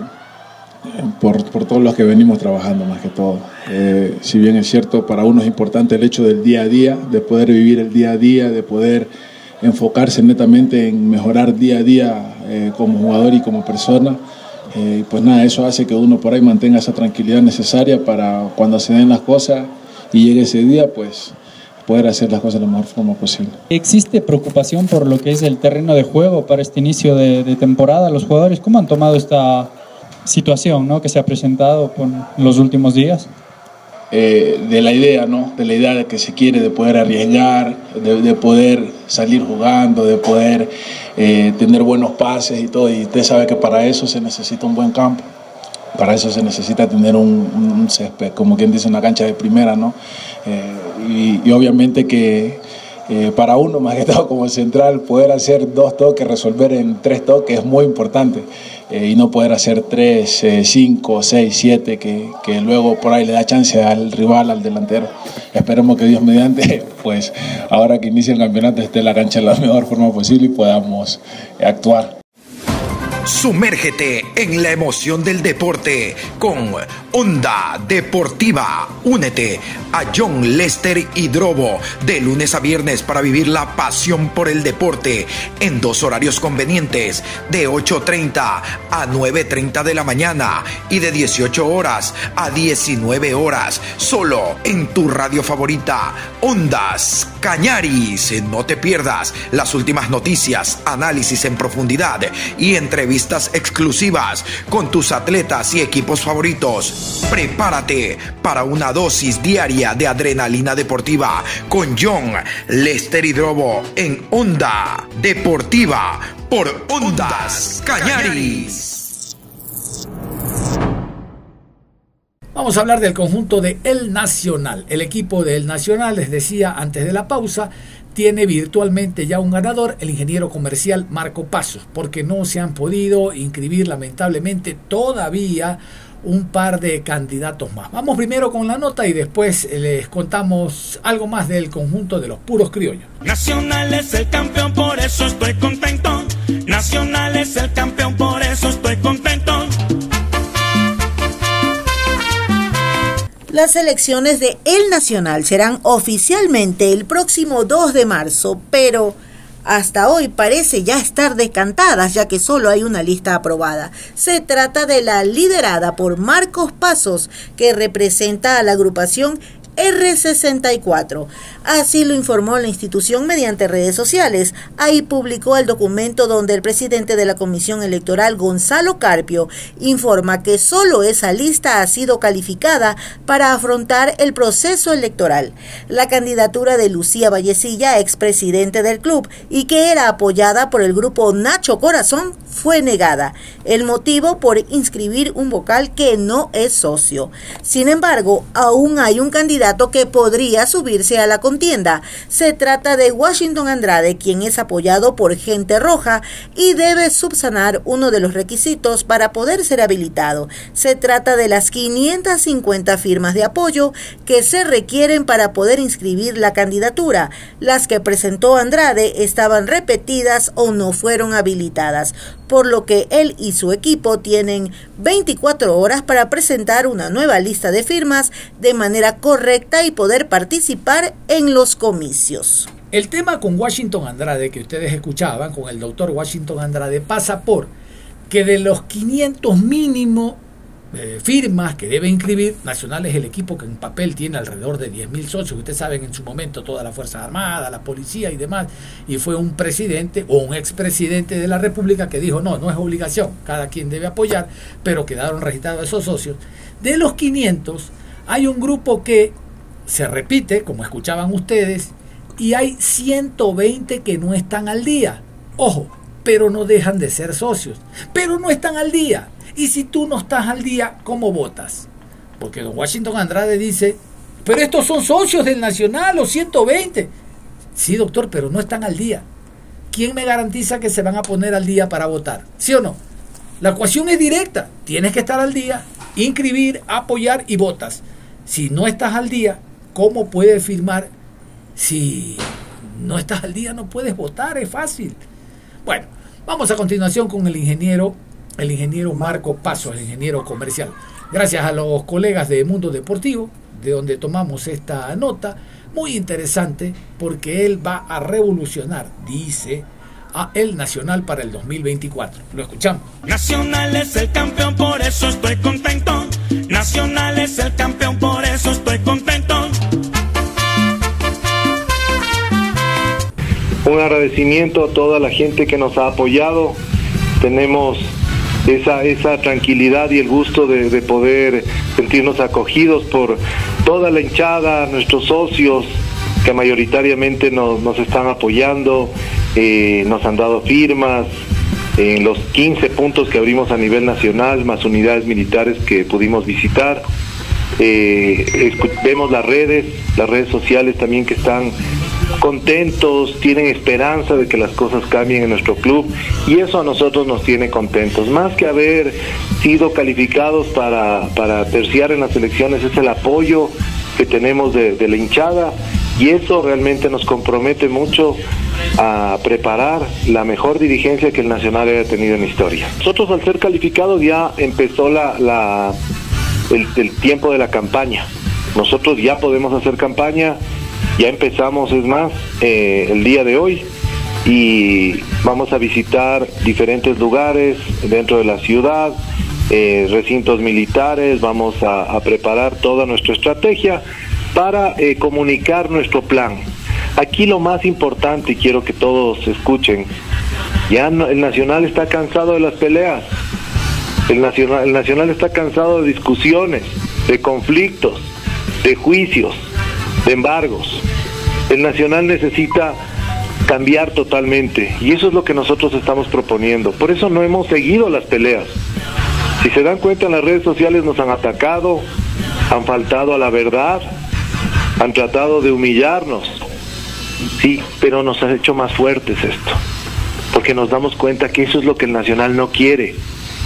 [SPEAKER 12] por, por, todos los que venimos trabajando más que todo. Eh, si bien es cierto, para uno es importante el hecho del día a día, de poder vivir el día a día, de poder enfocarse netamente en mejorar día a día eh, como jugador y como persona. Eh, pues nada, eso hace que uno por ahí mantenga esa tranquilidad necesaria para cuando se den las cosas y llegue ese día, pues poder hacer las cosas de la mejor forma posible.
[SPEAKER 11] ¿Existe preocupación por lo que es el terreno de juego para este inicio de, de temporada? ¿Los jugadores cómo han tomado esta, situación ¿no? que se ha presentado con los últimos días?
[SPEAKER 12] Eh, de la idea, ¿no? De la idea de que se quiere de poder arriesgar, de, poder salir jugando, de poder eh, tener buenos pases y todo. Y usted sabe que para eso se necesita un buen campo. Para eso se necesita tener un, césped, como quien dice, una cancha de primera, ¿no? Eh, y, obviamente que para uno, más que todo como central, poder hacer dos toques, resolver en tres toques es muy importante. Eh, y no poder hacer 3, 5, 6, 7, que, que luego por ahí le da chance al rival, al delantero. Esperemos que Dios mediante, pues ahora que inicia el campeonato esté la cancha de la mejor forma posible y podamos actuar.
[SPEAKER 3] Sumérgete en la emoción del deporte con Onda Deportiva. Únete a John Lester Hidrobo de lunes a viernes para vivir la pasión por el deporte en dos horarios convenientes de 8.30 a 9.30 de la mañana y de 18 horas a 19 horas. Solo en tu radio favorita, Ondas Cañaris. No te pierdas las últimas noticias, análisis en profundidad y entrevistas exclusivas con tus atletas y equipos favoritos. Prepárate para una dosis diaria de adrenalina deportiva con John Lester Hidrobo en Onda Deportiva por Ondas Cañaris.
[SPEAKER 5] Vamos a hablar del conjunto de El Nacional. El equipo de El Nacional, les decía antes de la pausa, tiene virtualmente ya un ganador, el ingeniero comercial Marco Pasos, porque no se han podido inscribir lamentablemente todavía un par de candidatos más. Vamos primero con la nota y después les contamos algo más del conjunto de los puros criollos.
[SPEAKER 15] Nacional es el campeón, por eso estoy contento. Nacional es el campeón, por eso estoy contento.
[SPEAKER 6] Las elecciones de El Nacional serán oficialmente el próximo 2 de marzo, pero hasta hoy parece ya estar decantadas ya que solo hay una lista aprobada. Se trata de la liderada por Marcos Pasos, que representa a la agrupación R64. Así lo informó la institución mediante redes sociales. Ahí publicó el documento donde el presidente de la Comisión Electoral, Gonzalo Carpio, informa que solo esa lista ha sido calificada para afrontar el proceso electoral. La candidatura de Lucía Vallecilla, expresidente del club, y que era apoyada por el grupo Nacho Corazón, fue negada. El motivo por inscribir un vocal que no es socio. Sin embargo, aún hay un candidato que podría subirse a la contienda. Se trata de Washington Andrade, quien es apoyado por gente roja y debe subsanar uno de los requisitos para poder ser habilitado. Se trata de las 550 firmas de apoyo que se requieren para poder inscribir la candidatura. Las que presentó Andrade estaban repetidas o no fueron habilitadas por lo que él y su equipo tienen 24 horas para presentar una nueva lista de firmas de manera correcta y poder participar en los comicios.
[SPEAKER 5] El tema con Washington Andrade que ustedes escuchaban, con el doctor Washington Andrade, pasa por que de los 500 mínimo eh, firmas que debe inscribir, Nacional es el equipo que en papel tiene alrededor de 10.000 socios, ustedes saben en su momento todas las Fuerzas Armadas, la policía y demás, y fue un presidente o un expresidente de la República que dijo, no, no es obligación, cada quien debe apoyar, pero quedaron registrados esos socios. De los 500 hay un grupo que se repite, como escuchaban ustedes, y hay 120 que no están al día. Ojo, pero no dejan de ser socios, pero no están al día. Y si tú no estás al día, ¿cómo votas? Porque don Washington Andrade dice, pero estos son socios del Nacional, los 120. Sí, doctor, pero no están al día. ¿Quién me garantiza que se van a poner al día para votar? ¿Sí o no? La ecuación es directa. Tienes que estar al día, inscribir, apoyar y votas. Si no estás al día, ¿cómo puedes firmar? Si no estás al día, no puedes votar, es fácil. Bueno, vamos a continuación con el ingeniero el ingeniero Marco Paso, el ingeniero comercial. Gracias a los colegas de Mundo Deportivo, de donde tomamos esta nota, muy interesante porque él va a revolucionar, dice, a el Nacional para el 2024. Lo escuchamos.
[SPEAKER 15] Nacional es el campeón, por eso estoy contento. Nacional es el campeón, por eso estoy contento.
[SPEAKER 16] Un agradecimiento a toda la gente que nos ha apoyado. Tenemos esa, esa tranquilidad y el gusto de, poder sentirnos acogidos por toda la hinchada, nuestros socios que mayoritariamente nos, nos están apoyando, eh, nos han dado firmas, en los 15 puntos que abrimos a nivel nacional, más unidades militares que pudimos visitar. Eh, vemos las redes, las redes sociales también que están contentos, tienen esperanza de que las cosas cambien en nuestro club y eso a nosotros nos tiene contentos. Más que haber sido calificados para, para terciar en las elecciones es el apoyo que tenemos de, la hinchada y eso realmente nos compromete mucho a preparar la mejor dirigencia que el Nacional haya tenido en historia. Nosotros al ser calificados ya empezó la, el tiempo de la campaña. Nosotros ya podemos hacer campaña ya empezamos, es más, eh, el día de hoy y vamos a visitar diferentes lugares dentro de la ciudad, eh, recintos militares, vamos a, preparar toda nuestra estrategia para eh, comunicar nuestro plan. Aquí lo más importante, y quiero que todos escuchen, Ya el Nacional está cansado de las peleas. El nacional, el nacional está cansado de discusiones, de conflictos, de juicios, de embargos. El Nacional necesita cambiar totalmente y eso es lo que nosotros estamos proponiendo. Por eso no hemos seguido las peleas. Si se dan cuenta en las redes sociales nos han atacado, han faltado a la verdad, han tratado de humillarnos. Sí, pero nos ha hecho más fuertes esto, porque nos damos cuenta que eso es lo que el Nacional no quiere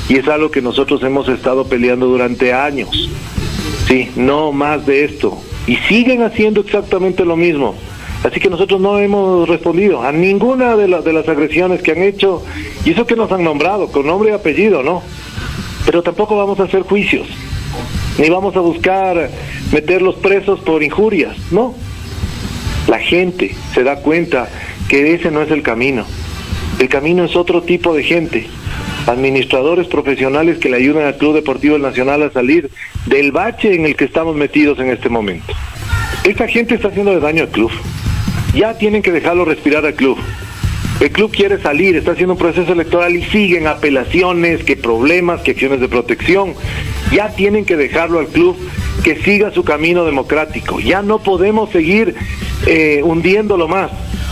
[SPEAKER 16] y es algo que nosotros hemos estado peleando durante años. Sí, no más de esto. Y siguen haciendo exactamente lo mismo. Así que nosotros no hemos respondido a ninguna de, la- de las agresiones que han hecho, y eso que nos han nombrado, con nombre y apellido, ¿no? Pero tampoco vamos a hacer juicios, ni vamos a buscar meterlos presos por injurias, ¿no? La gente se da cuenta que ese no es el camino. El camino es otro tipo de gente. Administradores profesionales que le ayudan al Club Deportivo Nacional a salir del bache en el que estamos metidos en este momento. Esta gente está haciendo daño al club. Ya tienen que dejarlo respirar al club. El club quiere salir, está haciendo un proceso electoral y siguen apelaciones, que problemas, que acciones de protección. Ya tienen que dejarlo al club que siga su camino democrático. Ya no podemos seguir eh, hundiéndolo más.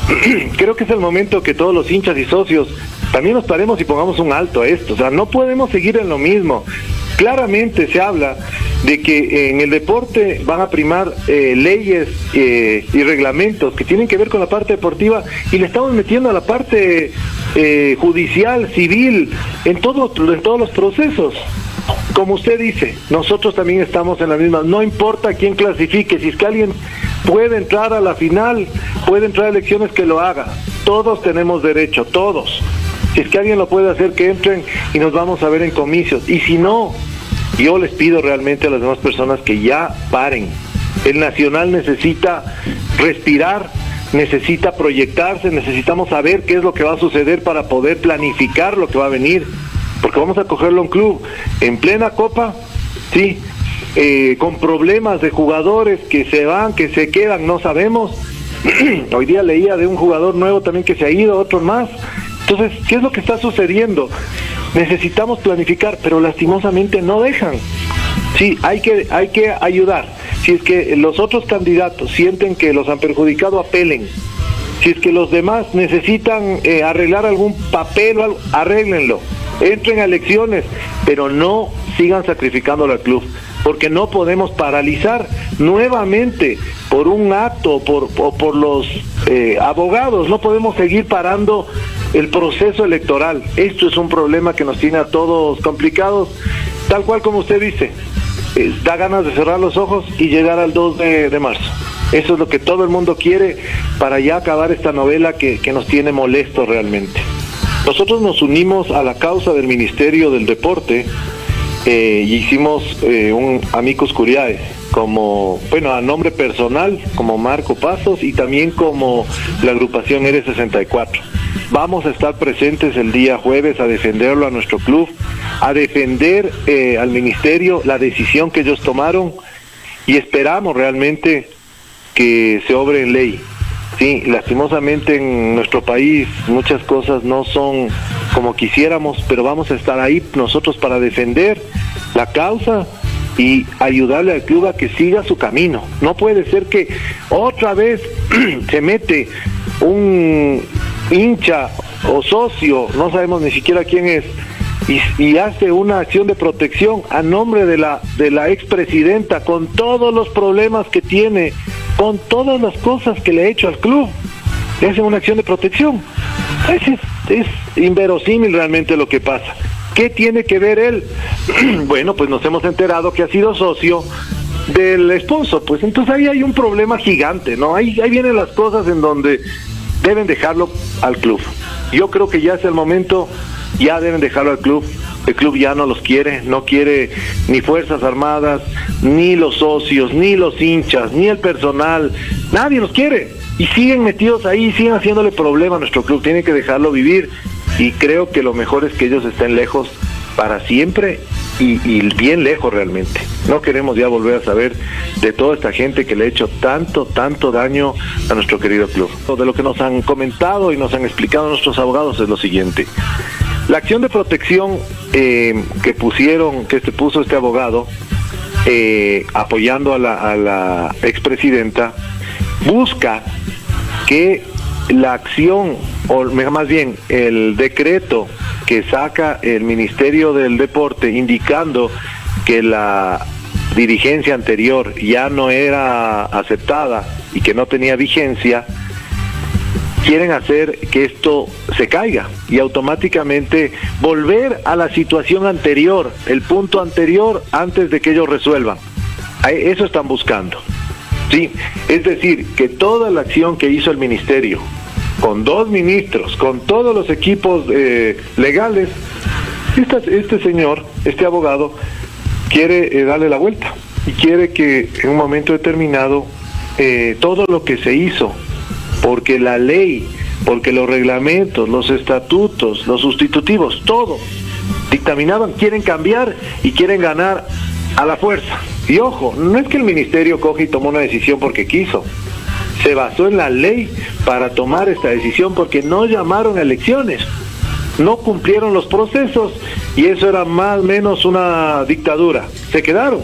[SPEAKER 16] Creo que es el momento que todos los hinchas y socios también nos paremos y pongamos un alto a esto. O sea, no podemos seguir en lo mismo. Claramente se habla de que en el deporte van a primar eh, leyes eh, y reglamentos que tienen que ver con la parte deportiva y le estamos metiendo a la parte eh, judicial, civil, en, todo, en todos los procesos. Como usted dice, nosotros también estamos en la misma. No importa quién clasifique, si es que alguien puede entrar a la final, puede entrar a elecciones que lo haga. Todos tenemos derecho, todos. Si es que alguien lo puede hacer, que entren y nos vamos a ver en comicios. Y si no, yo les pido realmente a las demás personas que ya paren. El Nacional necesita respirar, necesita proyectarse, necesitamos saber qué es lo que va a suceder para poder planificar lo que va a venir. Porque vamos a cogerlo a un club en plena copa, sí, eh, con problemas de jugadores que se van, que se quedan, no sabemos. Hoy día leía de un jugador nuevo también que se ha ido, otro más. Entonces, ¿qué es lo que está sucediendo? Necesitamos planificar, pero lastimosamente no dejan. Sí, hay que, hay que ayudar. Si es que los otros candidatos sienten que los han perjudicado, apelen. Si es que los demás necesitan eh, arreglar algún papel o algo, arréglenlo. Entren a elecciones, pero no sigan sacrificándolo al club. Porque no podemos paralizar nuevamente por un acto o por los eh, abogados. No podemos seguir parando el proceso electoral. Esto es un problema que nos tiene a todos complicados, tal cual como usted dice. Eh, da ganas de cerrar los ojos y llegar al 2 de, marzo. Eso es lo que todo el mundo quiere para ya acabar esta novela que, que nos tiene molestos realmente. Nosotros nos unimos a la causa del Ministerio del Deporte eh, y hicimos eh, un Amicus Curiae como, bueno, a nombre personal, como Marco Pasos y también como la agrupación R64. Vamos a estar presentes el día jueves a defenderlo a nuestro club, a defender eh, al ministerio la decisión que ellos tomaron y esperamos realmente que se obre en ley. Sí, lastimosamente en nuestro país muchas cosas no son como quisiéramos, pero vamos a estar ahí nosotros para defender la causa y ayudarle al club a que siga su camino. No puede ser que otra vez se mete un hincha o socio, no sabemos ni siquiera quién es, y, hace una acción de protección a nombre de la de la expresidenta con todos los problemas que tiene, con todas las cosas que le ha hecho al club. Le hace una acción de protección. Es, es, es inverosímil realmente lo que pasa. ¿Qué tiene que ver él? bueno, pues nos hemos enterado que ha sido socio del esposo, pues entonces ahí hay un problema gigante, ¿no? Ahí, ahí vienen las cosas en donde deben dejarlo al club. Yo creo que ya es el momento, ya deben dejarlo al club. El club ya no los quiere, no quiere ni Fuerzas Armadas, ni los socios, ni los hinchas, ni el personal, nadie los quiere. Y siguen metidos ahí, siguen haciéndole problema a nuestro club, tienen que dejarlo vivir. Y creo que lo mejor es que ellos estén lejos para siempre y, bien lejos realmente. No queremos ya volver a saber de toda esta gente que le ha hecho tanto, tanto daño a nuestro querido club. De lo que nos han comentado y nos han explicado nuestros abogados es lo siguiente. La acción de protección eh, que pusieron, que se puso este abogado, eh, apoyando a la, a la expresidenta, busca que la acción, o más bien el decreto que saca el Ministerio del Deporte indicando que la dirigencia anterior ya no era aceptada y que no tenía vigencia, quieren hacer que esto se caiga y automáticamente volver a la situación anterior, el punto anterior antes de que ellos resuelvan. Eso están buscando. Sí, es decir, que toda la acción que hizo el ministerio, con dos ministros, con todos los equipos eh, legales, este señor, este abogado, quiere eh, darle la vuelta y quiere que en un momento determinado eh, todo lo que se hizo, porque la ley, porque los reglamentos, los estatutos, los sustitutivos, todo dictaminaban, quieren cambiar y quieren ganar a la fuerza. Y ojo, no es que el ministerio coge y tomó una decisión porque quiso. Se basó en la ley para tomar esta decisión porque no llamaron a elecciones, no cumplieron los procesos y eso era más o menos una dictadura. Se quedaron,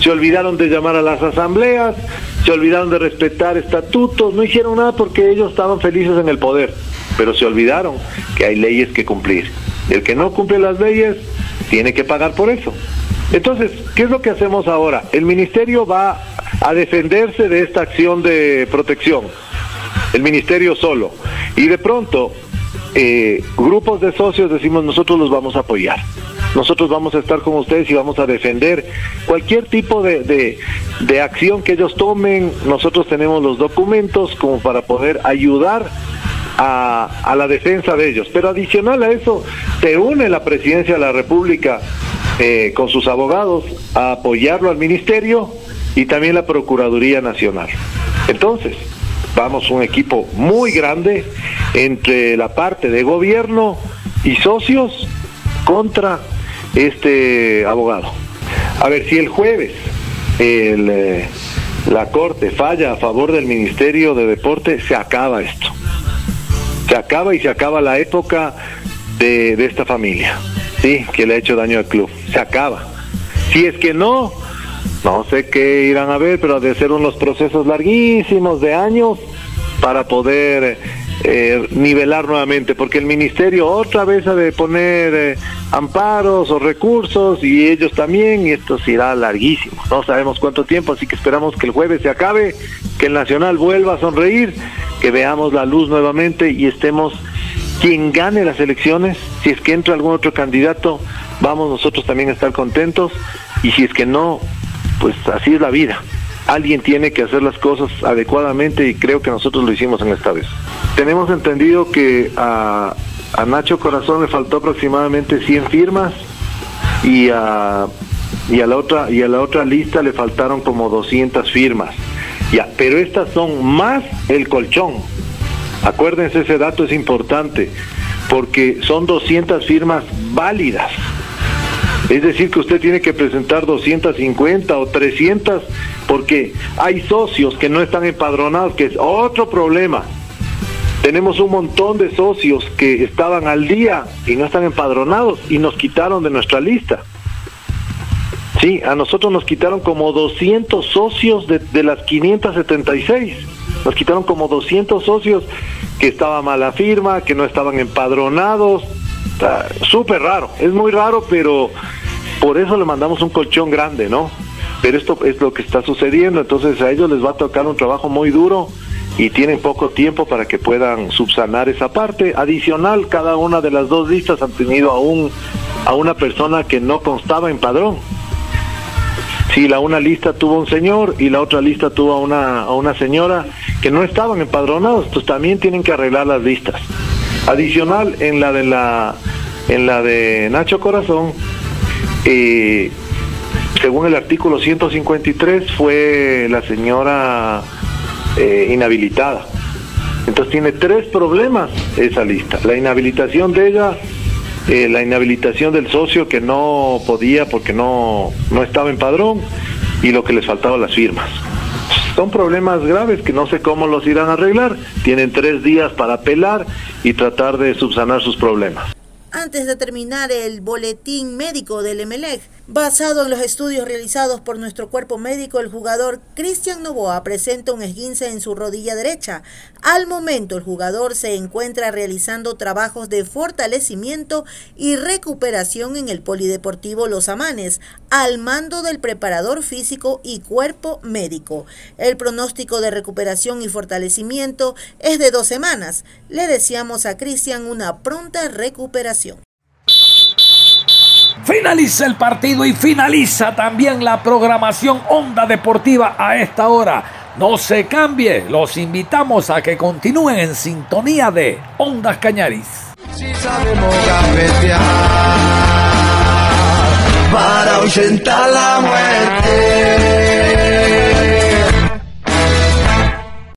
[SPEAKER 16] se olvidaron de llamar a las asambleas, se olvidaron de respetar estatutos, no hicieron nada porque ellos estaban felices en el poder, pero se olvidaron que hay leyes que cumplir. El que no cumple las leyes tiene que pagar por eso. Entonces, ¿qué es lo que hacemos ahora? El ministerio va a defenderse de esta acción de protección, el ministerio solo, y de pronto eh, grupos de socios decimos nosotros los vamos a apoyar. Nosotros vamos a estar con ustedes y vamos a defender cualquier tipo de, de, acción que ellos tomen. Nosotros tenemos los documentos como para poder ayudar a, a, la defensa de ellos. Pero adicional a eso, se une la presidencia de la República eh, con sus abogados a apoyarlo al ministerio y también la Procuraduría Nacional. Entonces, vamos un equipo muy grande entre la parte de gobierno y socios contra este abogado. A ver, si el jueves eh, la Corte falla a favor del Ministerio de Deporte, se acaba esto. Se acaba y se acaba la época de, de esta familia, ¿sí? Que le ha hecho daño al club. Se acaba. Si es que no, no sé qué irán a ver, pero de ser unos procesos larguísimos de años para poder eh, nivelar nuevamente, porque el ministerio otra vez ha de poner eh, amparos o recursos y ellos también, y esto será larguísimo. No sabemos cuánto tiempo, así que esperamos que el jueves se acabe, que el Nacional vuelva a sonreír, que veamos la luz nuevamente y estemos quien gane las elecciones, si es que entra algún otro candidato, vamos nosotros también a estar contentos y si es que no, pues así es la vida. Alguien tiene que hacer las cosas adecuadamente y creo que nosotros lo hicimos en esta vez. Tenemos entendido que a, Nacho Corazón le faltó aproximadamente 100 firmas y a, y a la otra y a la otra lista le faltaron como 200 firmas. Ya, pero estas son más el colchón. Acuérdense, ese dato es importante porque son 200 firmas válidas. Es decir, que usted tiene que presentar 250 o 300 porque hay socios que no están empadronados, que es otro problema. Tenemos un montón de socios que estaban al día y no están empadronados y nos quitaron de nuestra lista. Sí, a nosotros nos quitaron como 200 socios de, de las 576. Nos quitaron como 200 socios que estaba mala firma, que no estaban empadronados. Súper raro, es muy raro, pero por eso le mandamos un colchón grande, ¿no? Pero esto es lo que está sucediendo, entonces a ellos les va a tocar un trabajo muy duro y tienen poco tiempo para que puedan subsanar esa parte. Adicional, cada una de las dos listas han tenido a, un, a una persona que no constaba en padrón. Si la una lista tuvo un señor y la otra lista tuvo a una, a una señora que no estaban empadronados, pues también tienen que arreglar las listas. Adicional, en la de la en la de Nacho Corazón, eh, según el artículo 153, fue la señora eh, inhabilitada. Entonces tiene tres problemas esa lista. La inhabilitación de ella, eh, la inhabilitación del socio que no podía porque no, no estaba en padrón y lo que les faltaba las firmas. Son problemas graves que no sé cómo los irán a arreglar. Tienen tres días para apelar y tratar de subsanar sus problemas
[SPEAKER 6] antes de terminar el boletín médico del Emelec. Basado en los estudios realizados por nuestro cuerpo médico, el jugador Cristian Novoa presenta un esguince en su rodilla derecha. Al momento, el jugador se encuentra realizando trabajos de fortalecimiento y recuperación en el Polideportivo Los Amanes, al mando del preparador físico y cuerpo médico. El pronóstico de recuperación y fortalecimiento es de dos semanas. Le deseamos a Cristian una pronta recuperación.
[SPEAKER 5] Finaliza el partido y finaliza también la programación Onda Deportiva a esta hora. No se cambie, los invitamos a que continúen en sintonía de Ondas Cañaris.
[SPEAKER 4] Si sabemos para ahuyentar la muerte.